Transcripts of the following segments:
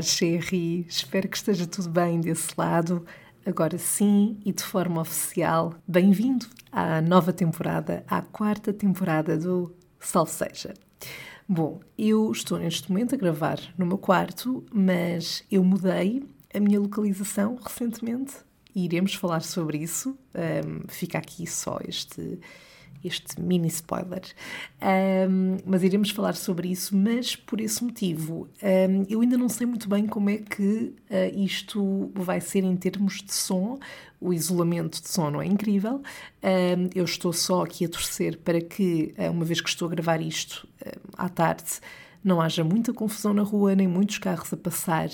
Olá, Sherry. Espero que esteja tudo bem desse lado. Agora sim e de forma oficial, bem-vindo à nova temporada, à quarta temporada do Salve Seja. Bom, eu estou neste momento a gravar no meu quarto, mas eu mudei a minha localização recentemente e iremos falar sobre isso. Um, fica aqui só este este mini spoiler. Um, mas iremos falar sobre isso, mas por esse motivo, um, eu ainda não sei muito bem como é que uh, isto vai ser em termos de som. O isolamento de som não é incrível. Um, eu estou só aqui a torcer para que, uh, uma vez que estou a gravar isto uh, à tarde, não haja muita confusão na rua, nem muitos carros a passar.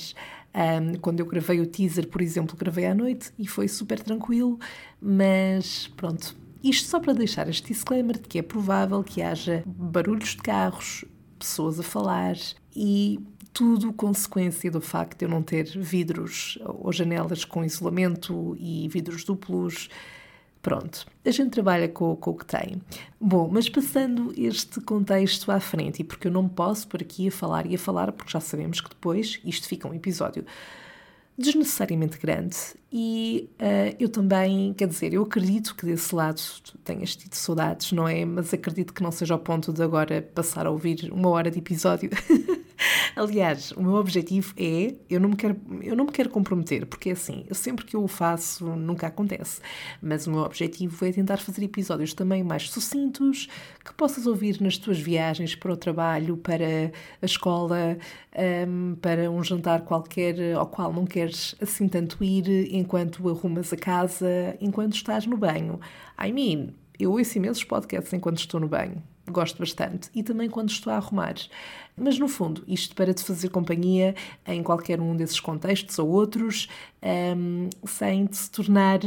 Um, quando eu gravei o teaser, por exemplo, gravei à noite e foi super tranquilo, mas pronto, isto só para deixar este disclaimer de que é provável que haja barulhos de carros, pessoas a falar e tudo consequência do facto de eu não ter vidros ou janelas com isolamento e vidros duplos. Pronto, a gente trabalha com, com, o que tem. Bom, mas passando este contexto à frente, e porque eu não posso por aqui a falar e a falar, porque já sabemos que depois isto fica um episódio desnecessariamente grande e uh, eu também, quer dizer, eu acredito que desse lado tenhas tido saudades, não é? Mas acredito que não seja ao ponto de agora passar a ouvir uma hora de episódio. Aliás, o meu objetivo é, eu não me quero, eu não me quero comprometer, porque é assim, sempre que eu o faço nunca acontece, mas o meu objetivo é tentar fazer episódios também mais sucintos, que possas ouvir nas tuas viagens para o trabalho, para a escola, um, para um jantar qualquer ao qual não queres assim tanto ir, enquanto arrumas a casa, enquanto estás no banho. I mean, eu ouço imensos podcasts enquanto estou no banho gosto bastante, e também quando estou a arrumar. Mas no fundo, isto para te fazer companhia em qualquer um desses contextos ou outros, um, sem te se tornar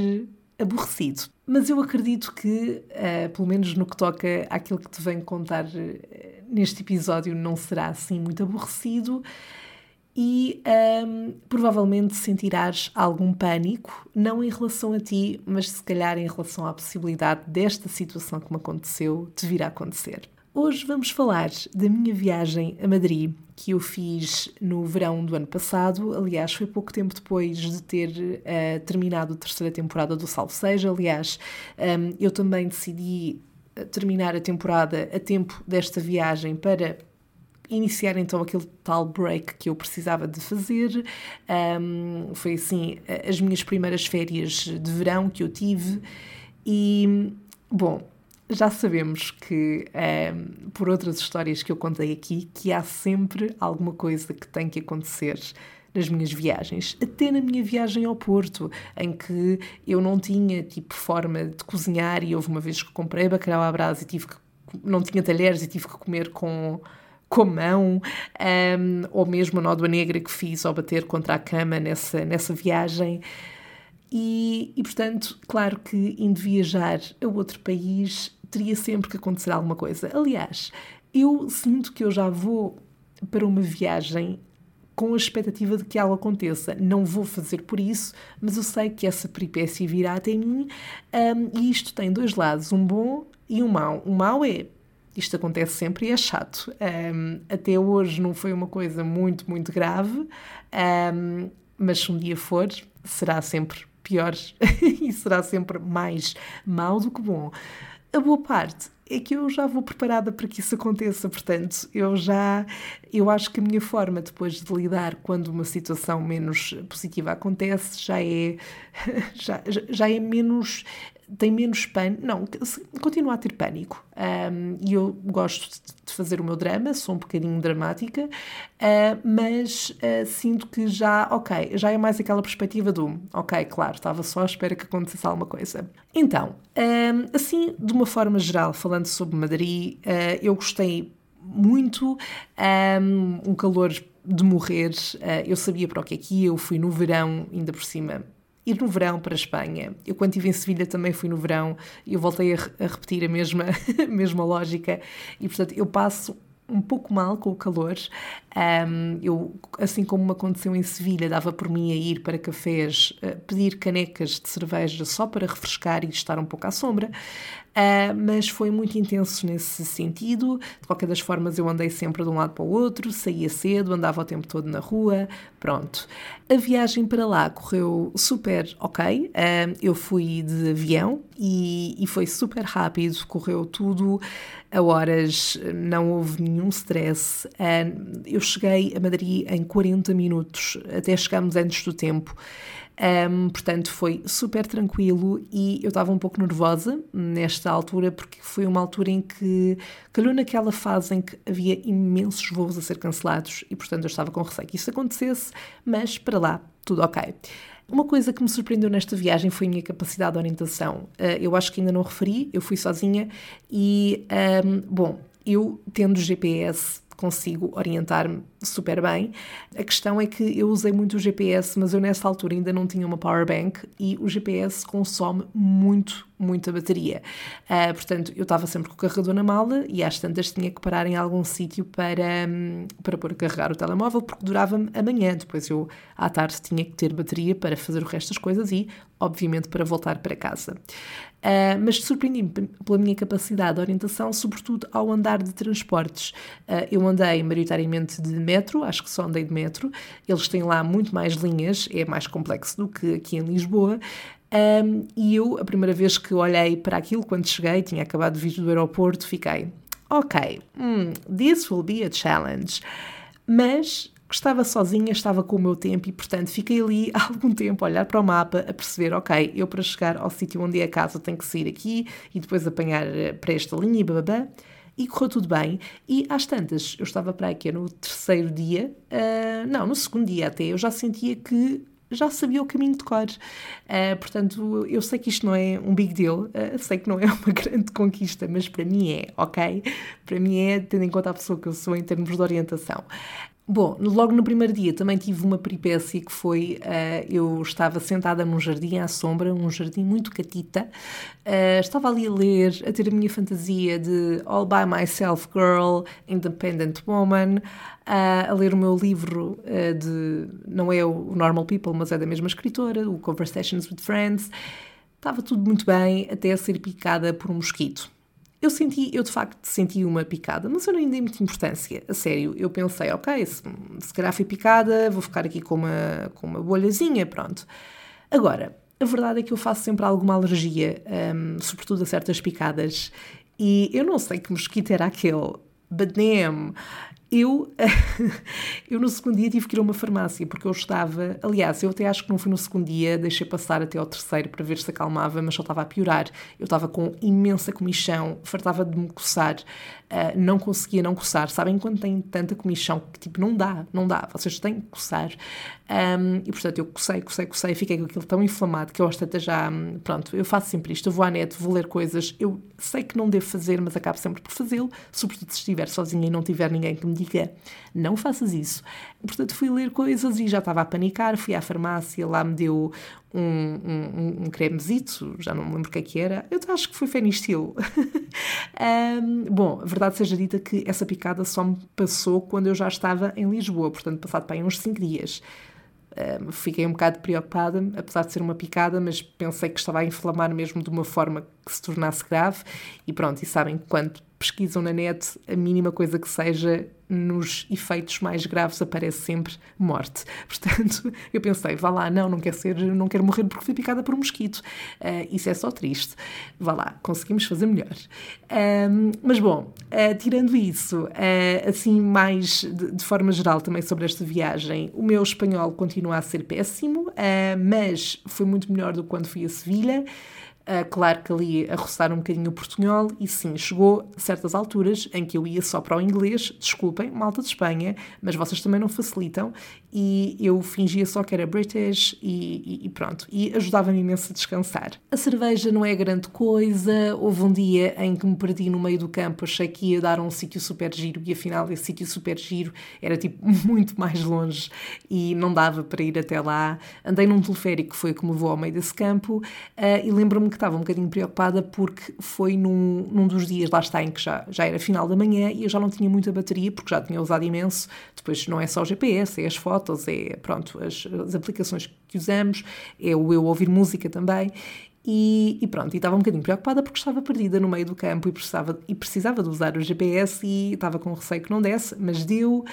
aborrecido. Mas eu acredito que, uh, pelo menos no que toca àquilo que te venho contar uh, neste episódio, não será assim muito aborrecido e um, provavelmente sentirás algum pânico, não em relação a ti, mas se calhar em relação à possibilidade desta situação que me aconteceu te vir a acontecer. Hoje vamos falar da minha viagem a Madrid, que eu fiz no verão do ano passado. Aliás, foi pouco tempo depois de ter uh, terminado a terceira temporada do Salve Seja. Aliás, um, eu também decidi eh, terminar a temporada a tempo desta viagem para iniciar então aquele tal break que eu precisava de fazer. Um, foi assim as minhas primeiras férias de verão que eu tive e, bom, já sabemos que, um, por outras histórias que eu contei aqui, que há sempre alguma coisa que tem que acontecer nas minhas viagens, até na minha viagem ao Porto, em que eu não tinha tipo forma de cozinhar e houve uma vez que comprei bacalhau à brasa e tive que não tinha talheres e tive que comer com com a mão, um, ou mesmo a nódoa negra que fiz ao bater contra a cama nessa, nessa viagem. E, e, portanto, claro que indo viajar a outro país teria sempre que acontecer alguma coisa. Aliás, eu sinto que eu já vou para uma viagem com a expectativa de que algo aconteça. Não vou fazer por isso, mas eu sei que essa peripécia virá até mim um, e isto tem dois lados, um bom e um mau. O mau é isto acontece sempre e é chato. Um, até hoje não foi uma coisa muito, muito grave, um, mas se um dia for, será sempre pior e será sempre mais mau do que bom. A boa parte é que eu já vou preparada para que isso aconteça, portanto, eu já, eu acho que a minha forma depois de lidar quando uma situação menos positiva acontece já é, já, já é menos tem menos pânico, não, continua a ter pânico. Um, e eu gosto de fazer o meu drama, sou um bocadinho dramática, uh, mas uh, sinto que já, ok, já é mais aquela perspectiva do, ok, claro, estava só à espera que acontecesse alguma coisa. Então, um, assim, de uma forma geral, falando sobre Madrid, uh, eu gostei muito, um, um calor de morrer, eu sabia para o que é que ia, eu fui no verão, ainda por cima ir no verão para a Espanha. Eu, quando estive em Sevilha, também fui no verão e eu voltei a, a repetir a mesma, a mesma lógica. E, portanto, eu passo um pouco mal com o calor. Um, eu, assim como me aconteceu em Sevilha, dava por mim a ir para cafés, pedir canecas de cerveja só para refrescar e estar um pouco à sombra. Uh, mas foi muito intenso nesse sentido. De qualquer das formas, eu andei sempre de um lado para o outro, saía cedo, andava o tempo todo na rua, pronto. A viagem para lá correu super ok. Uh, eu fui de avião e, e foi super rápido, correu tudo a horas, não houve nenhum stress. Uh, eu cheguei a Madrid em 40 minutos, até chegámos antes do tempo. Um, portanto, foi super tranquilo e eu estava um pouco nervosa nesta altura, porque foi uma altura em que calhou naquela fase em que havia imensos voos a ser cancelados e, portanto, eu estava com receio que isso acontecesse, mas para lá, tudo ok. Uma coisa que me surpreendeu nesta viagem foi a minha capacidade de orientação. Uh, eu acho que ainda não referi, eu fui sozinha e, um, bom, eu tendo GPS consigo orientar-me super bem. A questão é que eu usei muito o GPS, mas eu nessa altura ainda não tinha uma power bank e o GPS consome muito, muita bateria. Uh, portanto, eu estava sempre com o carregador na mala e às tantas tinha que parar em algum sítio para, um, para pôr a carregar o telemóvel porque durava-me amanhã. Depois eu à tarde tinha que ter bateria para fazer o resto das coisas e, obviamente, para voltar para casa. Uh, mas surpreendi-me pela minha capacidade de orientação, sobretudo ao andar de transportes. Uh, eu andei maioritariamente de metro, acho que só andei de metro. Eles têm lá muito mais linhas, é mais complexo do que aqui em Lisboa. Um, e eu, a primeira vez que olhei para aquilo, quando cheguei, tinha acabado de vir do aeroporto, fiquei, ok, hmm, this will be a challenge. Mas estava sozinha, estava com o meu tempo e, portanto, fiquei ali há algum tempo a olhar para o mapa, a perceber, ok, eu para chegar ao sítio onde é a casa tenho que sair aqui e depois apanhar eh, para esta linha e bababá. E correu tudo bem. E às tantas, eu estava para aqui no terceiro dia, uh, não, no segundo dia até, eu já sentia que já sabia o caminho de cor. Uh, portanto, eu sei que isto não é um big deal, uh, sei que não é uma grande conquista, mas para mim é, ok? Para mim é, tendo em conta a pessoa que eu sou em termos de orientação. Bom, logo no primeiro dia também tive uma peripécia que foi, uh, eu estava sentada num jardim à sombra, um jardim muito catita, uh, estava ali a ler, a ter a minha fantasia de All By Myself Girl, Independent Woman, uh, a ler o meu livro de, não é o Normal People, mas é da mesma escritora, o Conversations with Friends, estava tudo muito bem até ser picada por um mosquito. Eu senti, eu de facto senti uma picada, mas eu não dei muita importância. A sério, eu pensei, ok, se, se calhar fui picada, vou ficar aqui com uma, com uma bolhazinha, pronto. Agora, a verdade é que eu faço sempre alguma alergia, um, sobretudo a certas picadas, e eu não sei que mosquito era aquele, but damn, eu, eu no segundo dia tive que ir a uma farmácia porque eu estava. Aliás, eu até acho que não fui no segundo dia, deixei passar até ao terceiro para ver se acalmava, mas só estava a piorar. Eu estava com imensa comichão, fartava de me coçar uh, não conseguia não coçar. Sabem quando tem tanta comichão que tipo não dá, não dá, vocês têm que coçar. Um, e portanto eu cocei, cocei, cocei, fiquei com aquilo tão inflamado que eu acho até já, pronto, eu faço sempre isto, eu vou à net, vou ler coisas, eu sei que não devo fazer, mas acabo sempre por fazê-lo, sobretudo se estiver sozinha e não tiver ninguém que me diga não faças isso. Portanto, fui ler coisas e já estava a panicar, fui à farmácia, lá me deu um, um, um cremezito, já não me lembro o que é que era, eu acho que foi Fenistil. um, bom, verdade seja dita que essa picada só me passou quando eu já estava em Lisboa, portanto, passado para aí uns 5 dias. Um, fiquei um bocado preocupada, apesar de ser uma picada, mas pensei que estava a inflamar mesmo de uma forma que se tornasse grave. E pronto, e sabem, quando pesquisam na net, a mínima coisa que seja, nos efeitos mais graves aparece sempre morte. Portanto, eu pensei, vá lá, não, não quero ser, não quero morrer porque fui picada por um mosquito. Uh, isso é só triste. Vá lá, conseguimos fazer melhor. Um, mas bom, uh, tirando isso, uh, assim mais de, de, forma geral também sobre esta viagem, o meu espanhol continua a ser péssimo, mas foi muito melhor do que quando fui a Sevilha. Uh, claro que ali a roçar um bocadinho o portunhol, e sim, chegou a certas alturas em que eu ia só para o inglês, desculpem, malta de Espanha, mas vocês também não facilitam, e eu fingia só que era British e, e, e pronto, e ajudava-me imenso a descansar. A cerveja não é grande coisa, houve um dia em que me perdi no meio do campo, achei que ia dar um sítio super giro, e afinal esse sítio super giro era tipo muito mais longe e não dava para ir até lá. Andei num teleférico que foi que me levou ao meio desse campo, uh, e lembro-me que estava um bocadinho preocupada porque foi num, num dos dias, lá está, em que já, já era final da manhã e eu já não tinha muita bateria porque já tinha usado imenso. Depois não é só o GPS, é as fotos, é pronto, as, as aplicações que usamos, é o eu ouvir música também. E, e, pronto, e estava um bocadinho preocupada porque estava perdida no meio do campo e precisava, e precisava de usar o GPS e estava com receio que não desse, mas deu.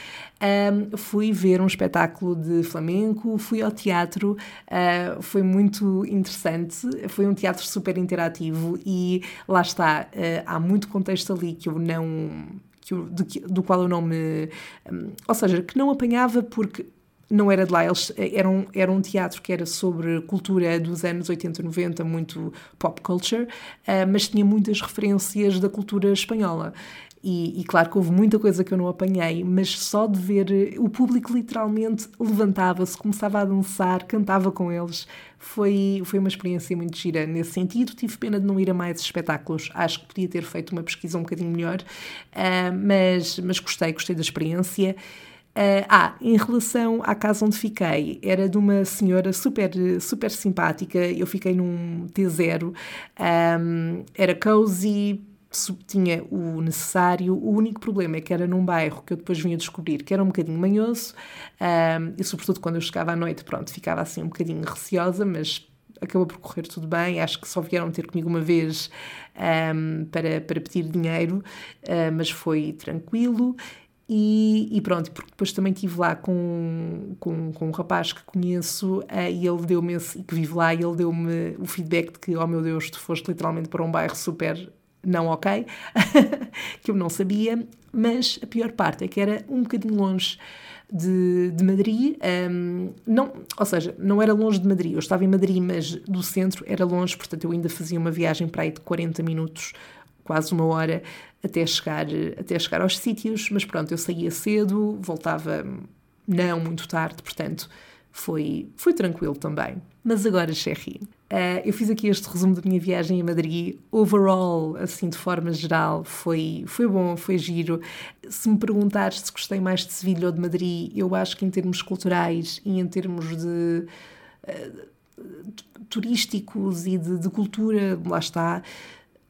Um, fui ver um espetáculo de flamenco, fui ao teatro, uh, foi muito interessante, foi um teatro super interativo e lá está, uh, há muito contexto ali que eu não. Que eu, do, do, qual eu não me. Um, ou seja, que não apanhava porque não era de lá, eles, eh, era, um, era um teatro que era sobre cultura dos anos 80, 90, muito pop culture, uh, mas tinha muitas referências da cultura espanhola. E, e, claro que houve muita coisa que eu não apanhei, mas só de ver eh, o público literalmente levantava-se, começava a dançar, cantava com eles. Foi, foi uma experiência muito gira nesse sentido. Tive pena de não ir a mais espetáculos. Acho que podia ter feito uma pesquisa um bocadinho melhor, uh, mas, mas gostei, gostei da experiência. Uh, ah, em relação à casa onde fiquei, era de uma senhora super, super simpática. Eu fiquei num T0, um, era cozy, tinha o necessário. O único problema é que era num bairro que eu depois vinha descobrir que era um bocadinho manhoso um, e, sobretudo, quando eu chegava à noite, pronto, ficava assim um bocadinho receosa, mas acabou por correr tudo bem. Acho que só vieram ter comigo uma vez um, para, para pedir dinheiro, uh, mas foi tranquilo. E, e, pronto, porque depois também estive lá com, com, com um rapaz que conheço uh, e ele deu-me e que vive lá e ele deu-me o feedback de que, oh meu Deus, tu foste literalmente para um bairro super não ok, que eu não sabia, mas a pior parte é que era um bocadinho longe de, de Madrid, um, não, ou seja, não era longe de Madrid, eu estava em Madrid, mas do centro era longe, portanto eu ainda fazia uma viagem para aí de 40 minutos, quase uma hora, até chegar, até chegar aos sítios, mas pronto, eu saía cedo, voltava não muito tarde, portanto foi, foi tranquilo também. Mas agora, Sherry, uh, eu fiz aqui este resumo da minha viagem a Madrid. Overall, assim, de forma geral, foi, foi bom, foi giro. Se me perguntares se gostei mais de Sevilha ou de Madrid, eu acho que em termos culturais e em termos de. Uh, turísticos e de, de cultura, lá está,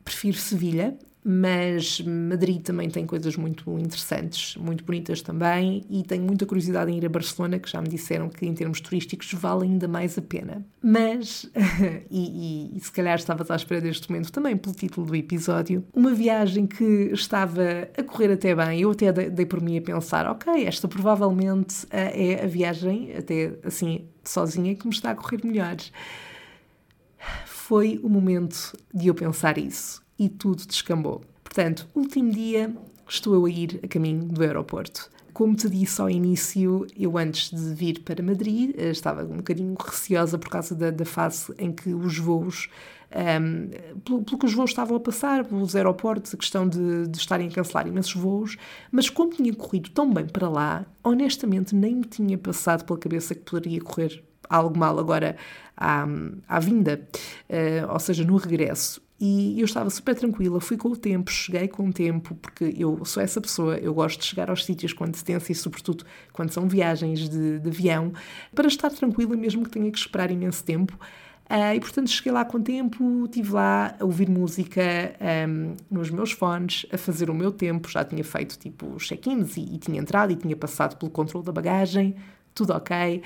prefiro Sevilha mas Madrid também tem coisas muito interessantes, muito bonitas também, e tenho muita curiosidade em ir a Barcelona, que já me disseram que em termos turísticos vale ainda mais a pena. Mas, e, e, e se calhar estavas à espera deste momento também pelo título do episódio, uma viagem que estava a correr até bem, eu até dei, dei por mim a pensar, ok, esta provavelmente eh, é a viagem, até assim, sozinha, que me está a correr melhor. Foi o momento de eu pensar isso e tudo descambou. Portanto, último dia, estou eu a ir a caminho do aeroporto. Como te disse ao início, eu antes de vir para Madrid eh, estava um bocadinho receosa por causa da, da fase em que os voos, um, ehm, pelo, pelo, que os voos estavam a passar, pelos aeroportos, a questão de, de estarem a cancelar imensos voos, mas como tinha corrido tão bem para lá, honestamente nem me tinha passado pela cabeça que poderia correr algo mal agora à, à vinda, uh, ou seja, no regresso. E eu estava super tranquila, fui com o tempo, cheguei com o tempo, porque eu sou essa pessoa, eu gosto de chegar aos sítios com antecedência e, sobretudo, quando são viagens de, de avião, para estar tranquila, mesmo que tenha que esperar imenso tempo. Uh, e portanto cheguei lá com tempo, estive lá a ouvir música um, nos meus fones, a fazer o meu tempo, já tinha feito tipo check-ins e, e, tinha entrado e tinha passado pelo controle da bagagem, tudo ok.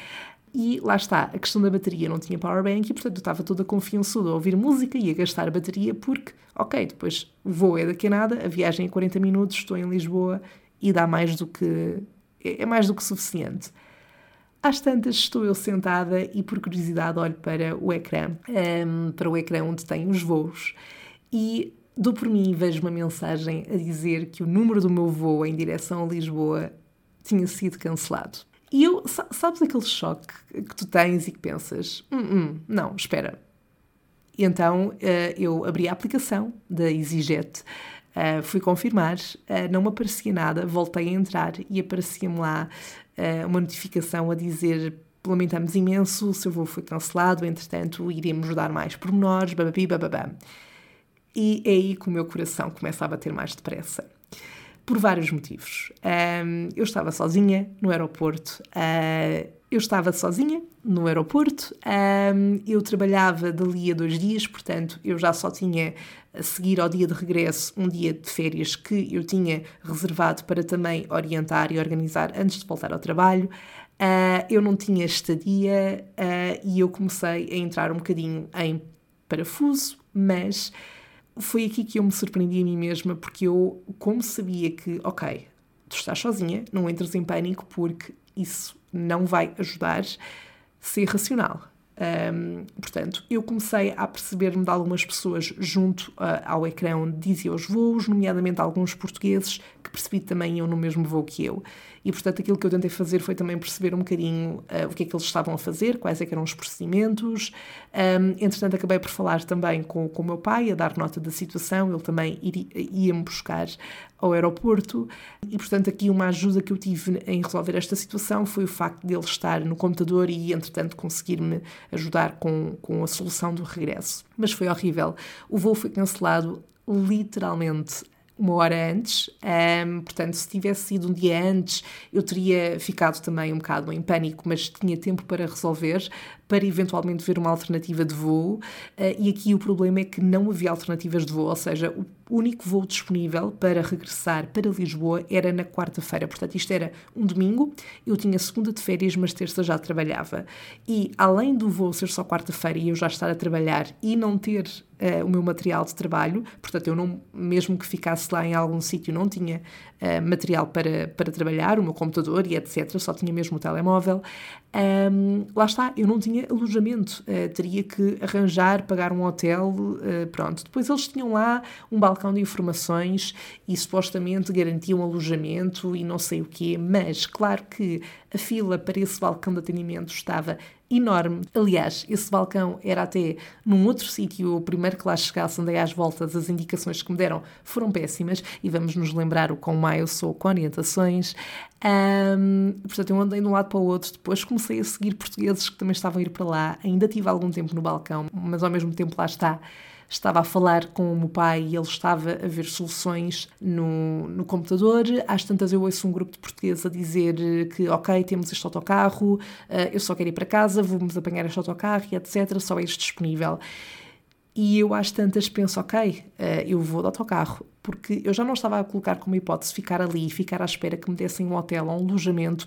E lá está, a questão da bateria não tinha powerbank e, portanto, eu estava toda confiançuda a ouvir música e a gastar a bateria porque, ok, depois o voo é daqui a nada, a viagem é 40 minutos, estou em Lisboa e dá mais do que. é mais do que suficiente. Às tantas estou eu sentada e, por curiosidade, olho para o ecrã, um, para o ecrã onde tem os voos e dou por mim e vejo uma mensagem a dizer que o número do meu voo em direção a Lisboa tinha sido cancelado. E eu, sabes aquele choque que tu tens e que pensas: hum, hum, não, espera. E então uh, eu abri a aplicação da EasyJet, uh, fui confirmar, uh, não me aparecia nada, voltei a entrar e aparecia-me lá uma notificação a dizer lamentamos imenso, o seu voo foi cancelado, entretanto iremos dar mais pormenores, bababi, bababá. E é aí que o meu coração começa a bater mais depressa por vários motivos. Um, eu estava sozinha no aeroporto, uh, eu estava sozinha no aeroporto, um, eu trabalhava dali a dois dias, portanto, eu já só tinha a seguir ao dia de regresso um dia de férias que eu tinha reservado para também orientar e organizar antes de voltar ao trabalho. Uh, eu não tinha estadia uh, e eu comecei a entrar um bocadinho em parafuso, mas foi aqui que eu me surpreendi a mim mesma, porque eu, como sabia que, ok, tu estás sozinha, não entres em pânico, porque isso não vai ajudar, ser racional. Um, portanto, eu comecei a perceber-me de algumas pessoas junto uh, ao ecrã onde dizia os voos, nomeadamente alguns portugueses que percebi também iam no mesmo voo que eu. E, portanto, aquilo que eu tentei fazer foi também perceber um bocadinho uh, o que é que eles estavam a fazer, quais é eram os procedimentos. Um, entretanto, acabei por falar também com, com o meu pai, a dar nota da situação, ele também ia-me buscar ao aeroporto e, portanto, aqui uma ajuda que eu tive em resolver esta situação foi o facto de ele estar no computador e, entretanto, conseguir-me ajudar com, com a solução do regresso. Mas foi horrível. O voo foi cancelado literalmente uma hora antes, um, portanto, se tivesse sido um dia antes, eu teria ficado também um bocado em pânico, mas tinha tempo para resolver, para eventualmente ver uma alternativa de voo. Uh, e aqui o problema é que não havia alternativas de voo, ou seja, o único voo disponível para regressar para Lisboa era na quarta-feira. Portanto, isto era um domingo, eu tinha segunda de férias, mas terça já trabalhava. E além do voo ser só quarta-feira e eu já estar a trabalhar e não ter uh, o meu material de trabalho, portanto, eu não, mesmo que ficasse lá em algum sítio, não tinha uh, material para, para trabalhar, o meu computador e etc., só tinha mesmo o telemóvel. Um, lá está, eu não tinha alojamento, uh, teria que arranjar, pagar um hotel, pronto. Depois eles tinham lá um balcão de informações e supostamente garantiam alojamento e não sei o quê, mas claro que a fila para esse balcão de atendimento estava enorme. Aliás, esse balcão era até num outro sítio, o primeiro que lá chegasse, andei às voltas, as indicações que me deram foram péssimas e vamos nos lembrar o quão má eu sou com orientações. Um, portanto, eu andei de um lado para o outro, depois comecei a seguir portugueses que também estavam a ir para lá, ainda tive algum tempo no balcão, mas ao mesmo tempo lá está estava a falar com o meu pai e ele estava a ver soluções no, no computador. Às tantas eu ouço um grupo de portugueses a dizer que, ok, temos este autocarro, eh, eu só quero ir para casa, vamos apanhar este autocarro e etc. Só é este disponível. E eu às tantas penso, ok, eh, eu vou de autocarro, porque eu já não estava a colocar como hipótese ficar ali e ficar à espera que me dessem um hotel ou um alojamento,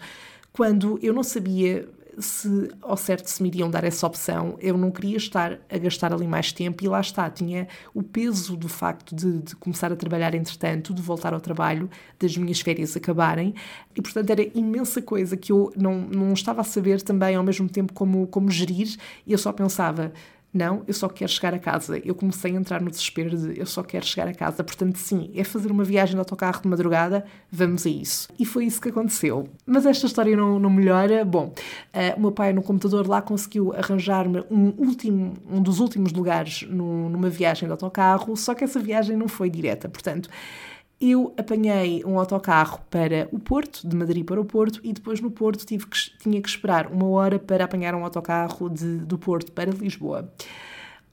quando eu não sabia se ao certo se me iriam dar essa opção, eu não queria estar a gastar ali mais tempo e lá está, tinha o peso do facto de, de, começar a trabalhar entretanto, de voltar ao trabalho, das minhas férias acabarem. E portanto era imensa coisa que eu não, não estava a saber também ao mesmo tempo como, como gerir. E eu só pensava, não, eu só quero chegar a casa. Eu comecei a entrar no desespero de eu só quero chegar a casa. Portanto, sim, é fazer uma viagem de autocarro de madrugada, vamos a isso. E foi isso que aconteceu. Mas esta história não, não melhora. Bom, uh, o meu pai no computador lá conseguiu arranjar-me um, último, um dos últimos lugares no, numa viagem de autocarro, só que essa viagem não foi direta. Portanto, eu apanhei um autocarro para o Porto, de Madrid para o Porto, e depois no Porto tive que, tinha que esperar uma hora para apanhar um autocarro de, do Porto para Lisboa.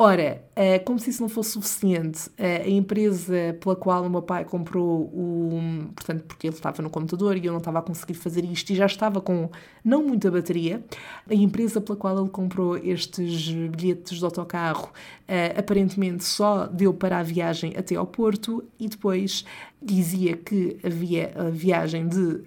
Ora, eh, como se isso não fosse suficiente, eh, a empresa pela qual o meu pai comprou o. Portanto, porque ele estava no computador e eu não estava a conseguir fazer isto e já estava com não muita bateria, a empresa pela qual ele comprou estes bilhetes de autocarro eh, aparentemente só deu para a viagem até ao Porto e depois dizia que havia a viagem de,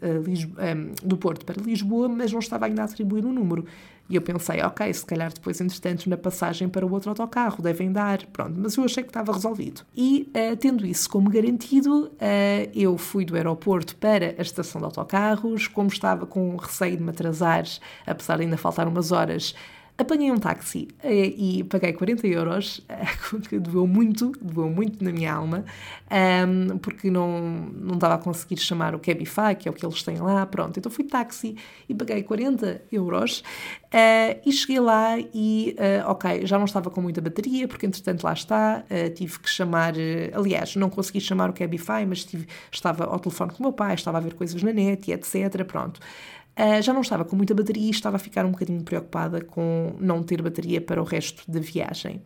do Porto para Lisboa, mas não estava ainda a atribuir o um número. E eu pensei, ok, se calhar depois, entretanto, na passagem para o outro autocarro devem dar, pronto, mas eu achei que estava resolvido. E, uh, tendo isso como garantido, uh, eu fui do aeroporto para a estação de autocarros, como estava com receio de me atrasar, apesar de ainda faltar umas horas, Apanhei um táxi eh, e paguei 40 euros, eh, que doeu muito, doeu muito na minha alma, ehm, porque não, não estava a conseguir chamar o Cabify, que é o que eles têm lá, pronto. Então fui táxi e paguei 40 euros eh, e cheguei lá e, ok, já não estava com muita bateria, porque entretanto lá está, tive que chamar, aliás, não consegui chamar o Cabify, mas tive, estava ao telefone com o meu pai, estava a ver coisas na net e etc, pronto. Uh, já não estava com muita bateria e estava a ficar um bocadinho preocupada com não ter bateria para o resto da viagem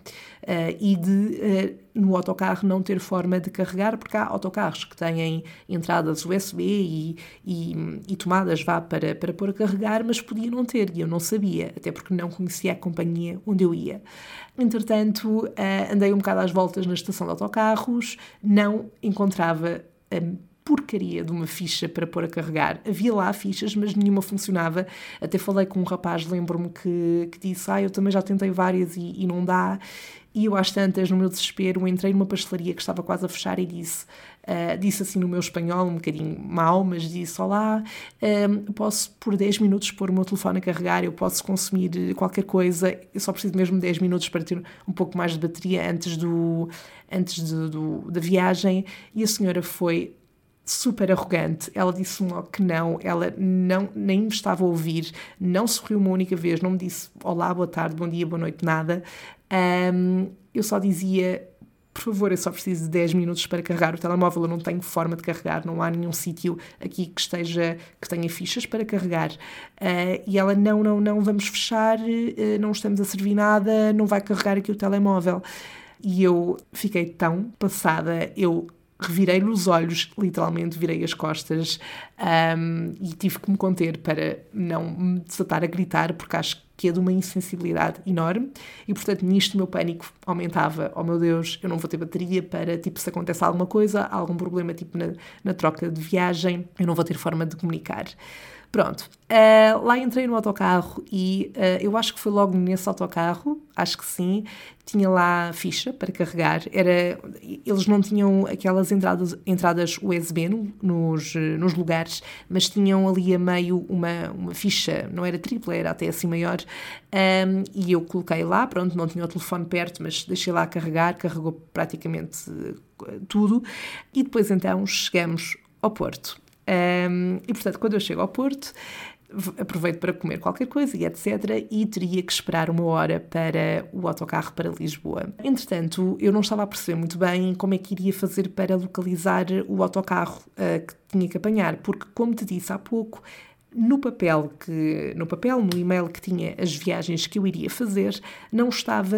uh, e de, uh, no autocarro, não ter forma de carregar, porque há autocarros que têm entradas USB e, e, e, tomadas vá para, para pôr a carregar, mas podia não ter e eu não sabia, até porque não conhecia a companhia onde eu ia. Entretanto, andei um bocado às voltas na estação de autocarros, não encontrava porcaria de uma ficha para pôr a carregar. Havia lá fichas, mas nenhuma funcionava. Até falei com um rapaz, lembro-me, que, que disse: Ah, eu também já tentei várias e, e não dá. E eu, às tantas, no meu desespero, entrei numa pastelaria que estava quase a fechar e disse, uh, disse assim no meu espanhol, um bocadinho mau, mas disse: Olá, uh, posso por 10 minutos pôr o meu telefone a carregar, eu posso consumir qualquer coisa, eu só preciso mesmo de 10 minutos para ter um pouco mais de bateria antes, do, antes de, do, da viagem. E a senhora foi super arrogante. Ela disse-me logo que não, ela não, nem me estava a ouvir, não sorriu uma única vez, não me disse olá, boa tarde, bom dia, boa noite, nada. Um, eu só dizia, por favor, eu só preciso de 10 minutos para carregar o telemóvel, eu não tenho forma de carregar, não há nenhum sítio aqui que esteja, que tenha fichas para carregar. Uh, e ela, não, não, não, vamos fechar, uh, não estamos a servir nada, não vai carregar aqui o telemóvel. E eu fiquei tão passada, eu revirei-lhe os olhos, literalmente virei as costas um, e tive que me conter para não me desatar a gritar, porque acho que é de uma insensibilidade enorme e, portanto, nisto o meu pânico aumentava. Oh meu Deus, eu não vou ter bateria para, tipo, se acontece alguma coisa, algum problema, tipo, na, na troca de viagem, eu não vou ter forma de comunicar. Pronto, uh, lá entrei no autocarro e uh, eu acho que foi logo nesse autocarro, acho que sim, tinha lá ficha para carregar. Era, eles não tinham aquelas entradas, entradas USB no, nos, nos lugares, mas tinham ali a meio uma, uma ficha, não era tripla, era até assim maior, um, e eu coloquei lá, pronto, não tinha o telefone perto, mas deixei lá carregar, carregou praticamente tudo, e depois então chegamos ao Porto. Um, e portanto, quando eu chego ao Porto, aproveito para comer qualquer coisa e etc. E teria que esperar uma hora para o autocarro para Lisboa. Entretanto, eu não estava a perceber muito bem como é que iria fazer para localizar o autocarro uh, que tinha que apanhar, porque, como te disse há pouco, no papel que no papel no e-mail que tinha as viagens que eu iria fazer não estava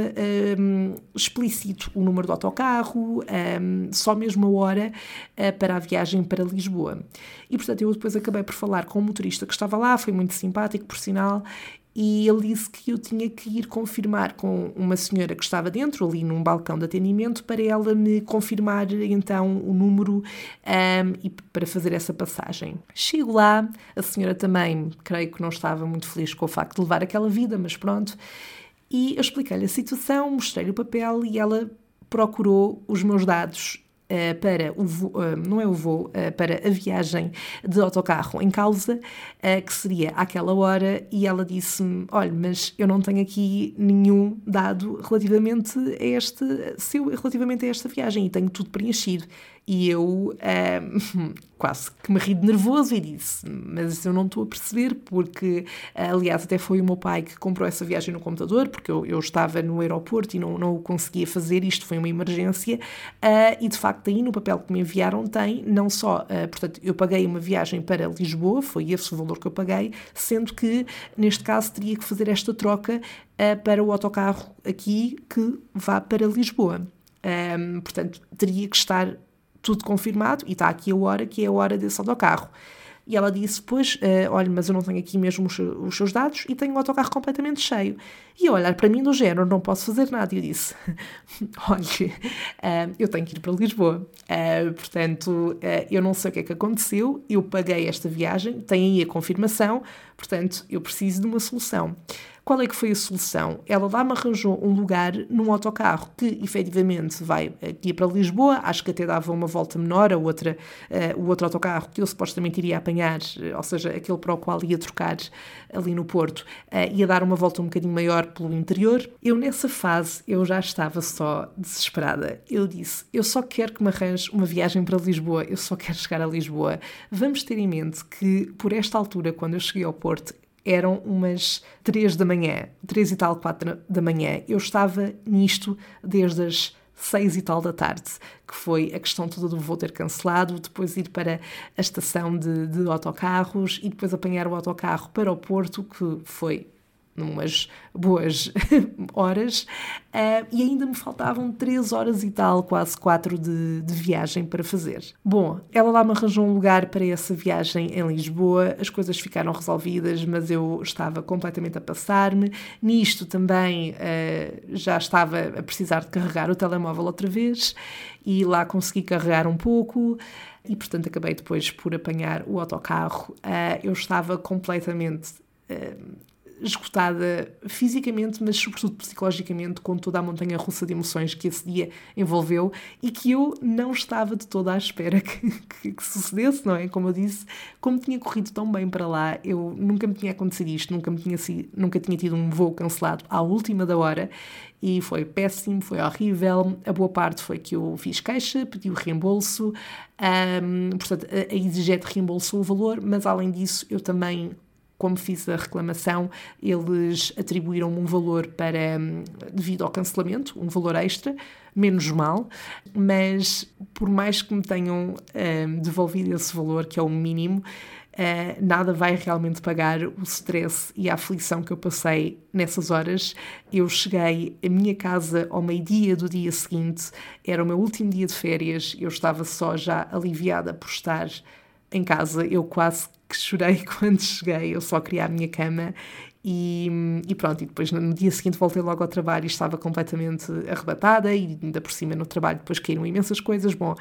um, explícito o número do autocarro um, só mesmo a hora uh, para a viagem para Lisboa. E portanto eu depois acabei por falar com o motorista que estava lá foi muito simpático por sinal e ele disse que eu tinha que ir confirmar com uma senhora que estava dentro, ali num balcão de atendimento, para ela me confirmar então o número um, e para fazer essa passagem. Chego lá, a senhora também, creio que não estava muito feliz com o facto de levar aquela vida, mas pronto. E eu expliquei-lhe a situação, mostrei-lhe o papel e ela procurou os meus dados uh, para o voo, uh, não é o voo, uh, para a viagem de autocarro em causa, que seria àquela hora, e ela disse-me: Olha, mas eu não tenho aqui nenhum dado relativamente a, este, seu, relativamente a esta viagem e tenho tudo preenchido. E eu quase que me ri de nervoso e disse: Mas eu não estou a perceber, porque, aliás, até foi o meu pai que comprou essa viagem no computador, porque eu, eu estava no aeroporto e não, não o conseguia fazer, isto foi uma emergência. E de facto, aí no papel que me enviaram tem não só, uh, portanto, eu paguei uma viagem para Lisboa, foi esse o valor que eu paguei, sendo que neste caso teria que fazer esta troca uh, para o autocarro aqui que vá para Lisboa. Um, portanto, teria que estar tudo confirmado e está aqui a hora que é a hora desse autocarro. E ela disse: Pois, uh, olha, mas eu não tenho aqui mesmo os, os, seus dados e tenho o autocarro completamente cheio. E eu olhar para mim do género: Não posso fazer nada. E eu disse: Olha, uh, eu tenho que ir para Lisboa. Uh, portanto, eu não sei o que é que aconteceu. Eu paguei esta viagem, tem aí a confirmação. Portanto, eu preciso de uma solução. Qual é que foi a solução? Ela lá me arranjou um lugar num autocarro que efetivamente vai aqui para Lisboa, acho que até dava uma volta menor, a outra, uh, o outro autocarro que eu supostamente iria apanhar, eh, ou seja, aquele para o qual ia trocar ali no Porto, uh, ia dar uma volta um bocadinho maior pelo interior. Eu nessa fase, eu já estava só desesperada. Eu disse, eu só quero que me arranje uma viagem para Lisboa, eu só quero chegar a Lisboa. Vamos ter em mente que por esta altura, quando eu cheguei ao Porto, eram umas três da manhã, três e tal, quatro da manhã. Eu estava nisto desde as seis e tal da tarde, que foi a questão toda do voo ter cancelado, depois ir para a estação de, de autocarros e depois apanhar o autocarro para o Porto, que foi numas boas horas, uh, e ainda me faltavam três horas e tal, quase quatro de, de, viagem para fazer. Bom, ela lá me arranjou um lugar para essa viagem em Lisboa, as coisas ficaram resolvidas, mas eu estava completamente a passar-me. Nisto também uh, já estava a precisar de carregar o telemóvel outra vez, e lá consegui carregar um pouco e portanto acabei depois por apanhar o autocarro. Uh, eu estava completamente esgotada fisicamente, mas sobretudo psicologicamente, com toda a montanha russa de emoções que esse dia envolveu e que eu não estava de toda à espera que, que, que sucedesse, não é? Como eu disse, como tinha corrido tão bem para lá, eu nunca me tinha acontecido isto, nunca, me tinha, sido, nunca tinha tido um voo cancelado à última da hora e foi péssimo, foi horrível. A boa parte foi que eu fiz queixa, pedi o reembolso, um, portanto, a EasyJet reembolsou o valor, mas além disso, eu também como fiz a reclamação, eles atribuíram-me um valor para devido ao cancelamento, um valor extra, menos mal, mas por mais que me tenham um, devolvido esse valor, que é o mínimo, Uh, nada vai realmente pagar o stress e a aflição que eu passei nessas horas. Eu cheguei à minha casa ao meio-dia do dia seguinte, era o meu último dia de férias, eu estava só já aliviada por estar em casa. Eu quase que chorei quando cheguei, eu só queria a minha cama e, e, pronto, e depois no dia seguinte voltei logo ao trabalho e estava completamente arrebatada e ainda por cima no trabalho depois caíram imensas coisas. Bom,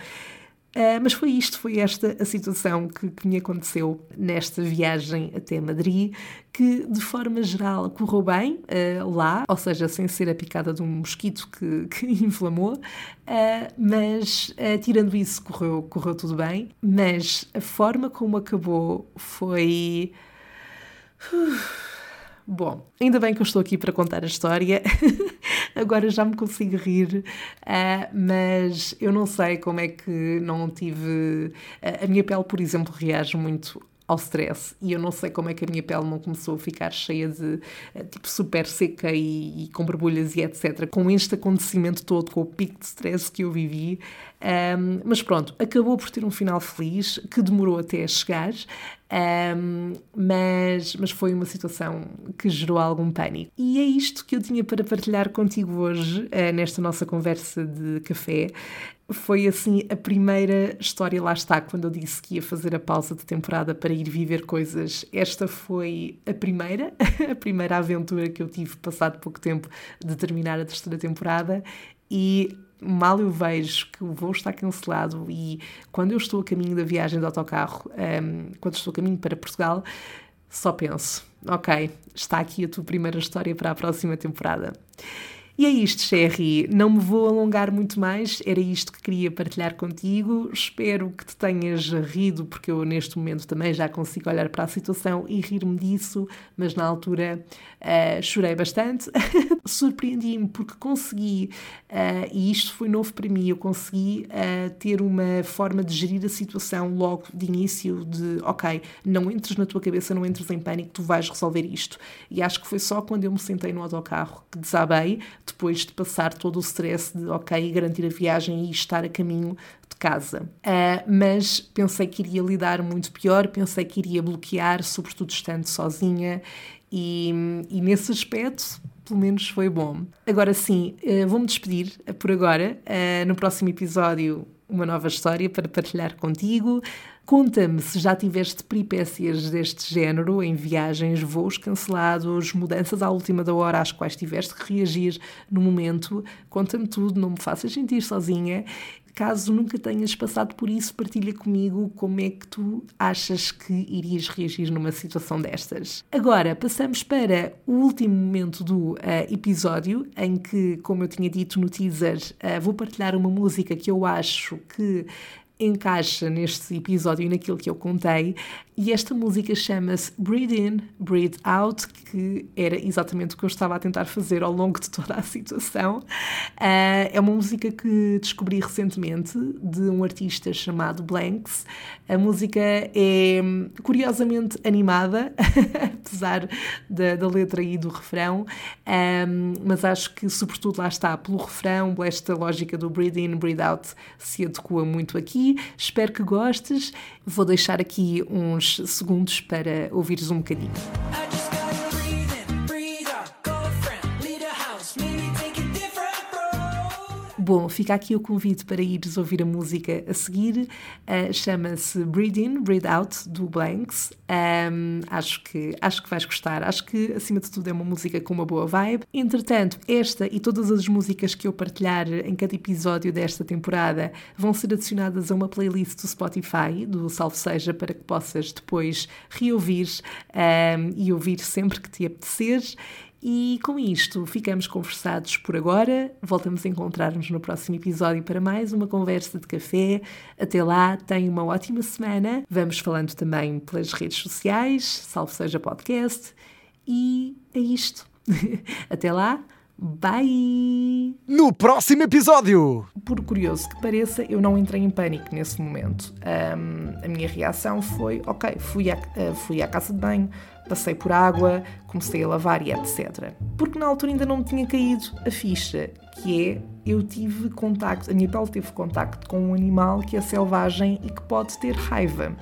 Uh, mas foi isto, foi esta a situação que, que, me aconteceu nesta viagem até Madrid, que de forma geral correu bem uh, lá, ou seja, sem ser a picada de um mosquito que, que inflamou, uh, mas tirando isso correu, correu tudo bem, mas a forma como acabou foi. Bom, ainda bem que eu estou aqui para contar a história. Agora já me consigo rir, uh, mas eu não sei como é que não tive. Uh, a minha pele, por exemplo, reage muito ao stress e eu não sei como é que a minha pele não começou a ficar cheia de eh, tipo super seca e, e com borbulhas e etc. Com este acontecimento todo, com o pico de stress que eu vivi. Um, mas pronto, acabou por ter um final feliz que demorou até a chegar. Um, mas, mas foi uma situação que gerou algum pânico. E é isto que eu tinha para partilhar contigo hoje, uh, nesta nossa conversa de café foi assim a primeira história, lá está, quando eu disse que ia fazer a pausa de temporada para ir viver coisas. Esta foi a primeira, a primeira aventura que eu tive passado pouco tempo de terminar a terceira temporada e mal eu vejo que o voo está cancelado e quando eu estou a caminho da viagem de autocarro, um, quando estou a caminho para Portugal, só penso, ok, está aqui a tua primeira história para a próxima temporada. E é isto, Sherry. Não me vou alongar muito mais, era isto que queria partilhar contigo. Espero que te tenhas rido, porque eu neste momento também já consigo olhar para a situação e rir-me disso, mas na altura uh, chorei bastante. Surpreendi-me porque consegui, uh, e isto foi novo para mim, eu consegui uh, ter uma forma de gerir a situação logo de início, de ok, não entres na tua cabeça, não entres em pânico, tu vais resolver isto. E acho que foi só quando eu me sentei no autocarro que desabei, depois de passar todo o stress de, ok, garantir a viagem e estar a caminho de casa. Uh, mas pensei que iria lidar muito pior, pensei que iria bloquear, sobretudo estando sozinha, e, e nesse aspecto pelo menos foi bom. Agora sim, uh, vou-me despedir por agora. Uh, no próximo episódio, uma nova história para partilhar contigo. Conta-me se já tiveste peripécias deste género em viagens, voos cancelados, mudanças à última da hora às quais tiveste que reagir no momento. Conta-me tudo, não me faças sentir sozinha. Caso nunca tenhas passado por isso, partilha comigo como é que tu achas que irias reagir numa situação destas. Agora, passamos para o último momento do uh, episódio, em que, como eu tinha dito no teaser, uh, vou partilhar uma música que eu acho que encaixa neste episódio e naquilo que eu contei. E esta música chama-se Breathe In, Breathe Out, que era exatamente o que eu estava a tentar fazer ao longo de toda a situação. Uh, é uma música que descobri recentemente de um artista chamado Blanks. A música é curiosamente animada, apesar da, da, letra e do refrão, um, mas acho que, sobretudo, lá está, pelo refrão, esta lógica do Breathe In, Breathe Out se adequa muito aqui. Espero que gostes. Vou deixar aqui uns segundos para ouvires um bocadinho. Bom, fica aqui o convite para ires ouvir a música a seguir. Uh, Chama-se Breathe In, Breathe Out, do Blanks. Um, acho, que, acho que vais gostar. Acho que, acima de tudo, é uma música com uma boa vibe. Entretanto, esta e todas as músicas que eu partilhar em cada episódio desta temporada vão ser adicionadas a uma playlist do Spotify, do Salve Seja, para que possas depois reouvir um, e ouvir sempre que te apeteceres. E com isto ficamos conversados por agora. Voltamos a encontrar-nos no próximo episódio para mais uma conversa de café. Até lá, tenha uma ótima semana. Vamos falando também pelas redes sociais, salvo seja podcast. E é isto. Até lá. Bye! No próximo episódio! Por curioso que pareça, eu não entrei em pânico nesse momento. Um, a minha reação foi: ok, fui à, uh, fui à casa de banho, passei por água, comecei a lavar e etc. Porque na altura ainda não me tinha caído a ficha, que é eu tive contacto, a minha pele teve contacto com um animal que é selvagem e que pode ter raiva.